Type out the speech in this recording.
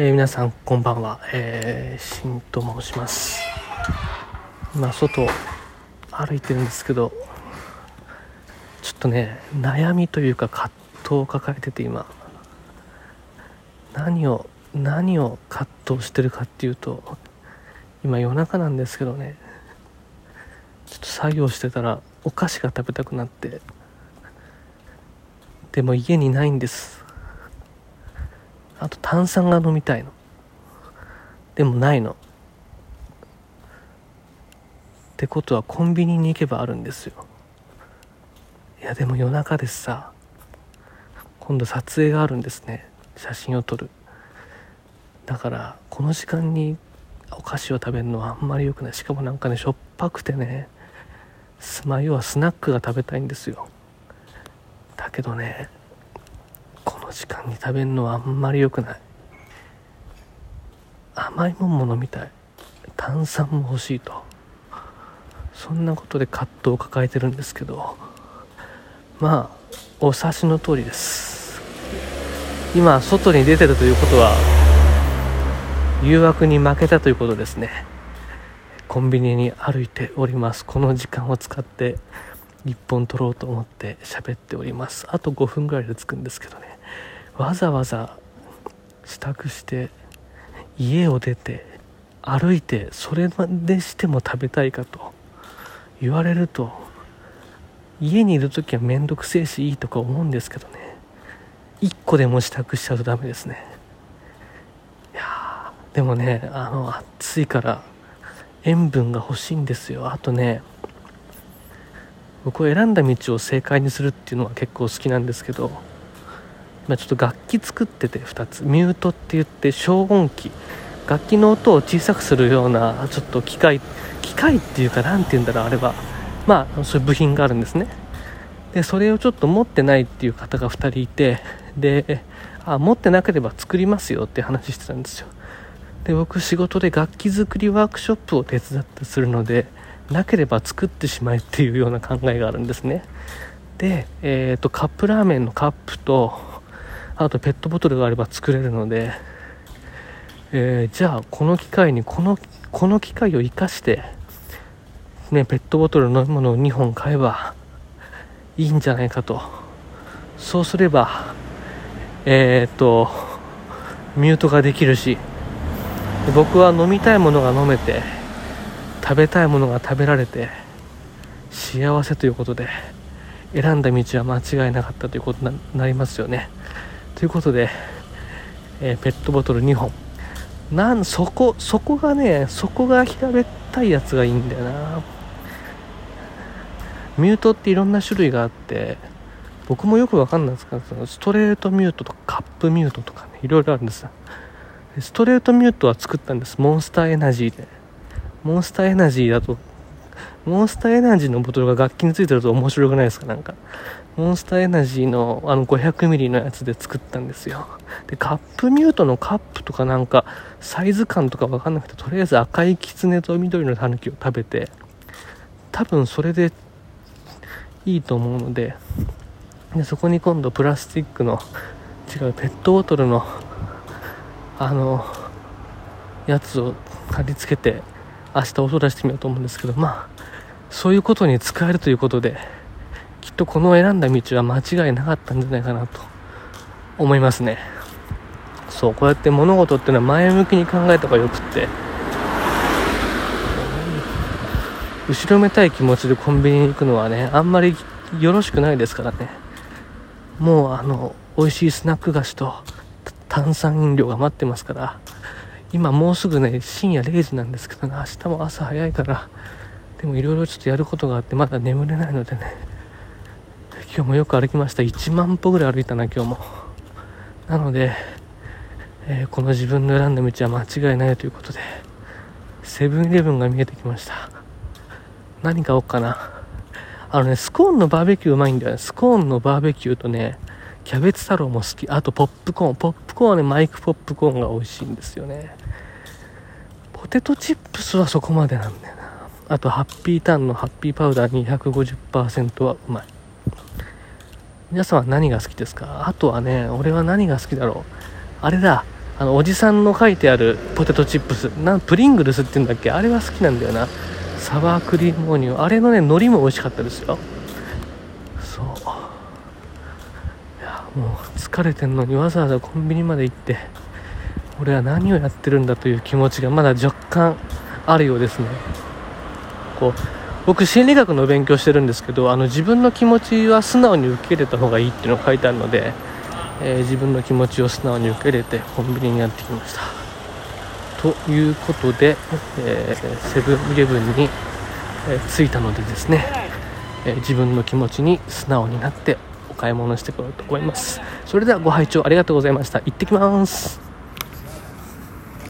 えー、皆さんこんばんは、えー、しんと申します。今外歩いてるんですけどちょっとね悩みというか葛藤を抱えてて今。何を何を葛藤してるかっていうと今夜中なんですけどね。ちょっと作業してたらお菓子が食べたくなって。でも家にないんです。あと炭酸が飲みたいの。でもないの。ってことはコンビニに行けばあるんですよ。いやでも夜中ですさ今度撮影があるんですね。写真を撮る。だからこの時間にお菓子を食べるのはあんまり良くない。しかもなんかねしょっぱくてねまあ要はスナックが食べたいんですよ。だけどね時間に食べるのはあんまり良くない。甘いもんも飲みたい。炭酸も欲しいと。そんなことで葛藤を抱えてるんですけど。まあお察しの通りです。今外に出てるということは誘惑に負けたということですね。コンビニに歩いております。この時間を使って1本取ろうと思って喋っております。あと5分ぐらいで着くんですけどね。わざわざ支度して家を出て歩いてそれまでしても食べたいかと言われると家にいる時は面倒くせえしいいとか思うんですけどね。1個でも支度しちゃうとダメですね。いやでもねあの暑いから塩分が欲しいんですよ。あとね僕は選んだ道を正解にするっていうのは結構好きなんですけど今ちょっと楽器作ってて2つ。ミュートって言って消音器。楽器の音を小さくするようなちょっと機械機械っていうか何て言うんだろうあれは。まあそういう部品があるんですね。でそれをちょっと持ってないっていう方が2人いてであ持ってなければ作りますよって話してたんですよ。で僕仕事で楽器作りワークショップを手伝ってするのでなければ作ってしまえっていうような考えがあるんですね。で、えーと、カップラーメンのカップとあとペットボトルがあれば作れるので、えー、じゃあこの機械にこのこの機械を生かしてね、ペットボトル飲み物を2本買えばいいんじゃないかと。そうすればえー、っとミュートができるし僕は飲みたいものが飲めて食べたいものが食べられて幸せということで選んだ道は間違いなかったということになりますよね。ということで、えー、ペットボトル2本。なんそこそこがねそこが平べったいやつがいいんだよな。ミュートっていろんな種類があって僕もよくわかんないですけどストレートミュートとかカップミュートとかねいろいろあるんですストレートミュートは作ったんです。モンスターエナジーで。モンスターエナジーだとモンスターエナジーのボトルが楽器についてると面白くないですか？なんか。モンスターエナジーのあの 500ml のやつで作ったんですよ。でカップミュートのカップとかなんかサイズ感とかわかんなくてとりあえず赤いキツネと緑のタヌキを食べて多分それでいいと思うのででそこに今度プラスチックの違うペットボトルのあのやつを貼り付けて明日音出してみようと思うんですけどまあそういうことに使えるということできっとこの選んだ道は間違いなかったんじゃないかなと思いますね。そうこうやって物事っていうのは前向きに考えた方がよくって後ろめたい気持ちでコンビニに行くのはねあんまりよろしくないですからね。もうあの美味しいスナック菓子と炭酸飲料が待ってますから今もうすぐね深夜0時なんですけどね。明日も朝早いから。でもいろいろちょっとやることがあってまだ眠れないのでね。今日もよく歩きました。1万歩ぐらい歩いたな今日も。なので、えー、この自分の選んだ道は間違いないということでセブンイレブンが見えてきました。何買おうかな。あのね、スコーンのバーベキューうまいんだよね。スコーンのバーベキューとね、キャベツ太郎も好き。あとポップコーン。ポップコーンはね、マイクポップコーンが美味しいんですよね。ポテトチップスはそこまでなんだよな。あと、ハッピーターンのハッピーパウダー250%はうまい。皆さんは何が好きですか？あとはね、俺は何が好きだろう？あれだ。あのおじさんの書いてあるポテトチップスなんプリングルスって言うんだっけ？あれは好きなんだよなサワークリームオニオンあれのね海苔も美味しかったですよそういやもう疲れてんのにわざわざコンビニまで行って俺は何をやってるんだという気持ちがまだ若干あるようですね。こう僕心理学の勉強してるんですけどあの自分の気持ちは素直に受け入れた方がいいっていうのが書いてあるので、えー、自分の気持ちを素直に受け入れてコンビニにやってきました。ということで、えー、セブンイレブンに、えー、着いたのでですね、え自分の気持ちに素直になって買い物してこようと思います。それではご拝聴ありがとうございました。行ってきます。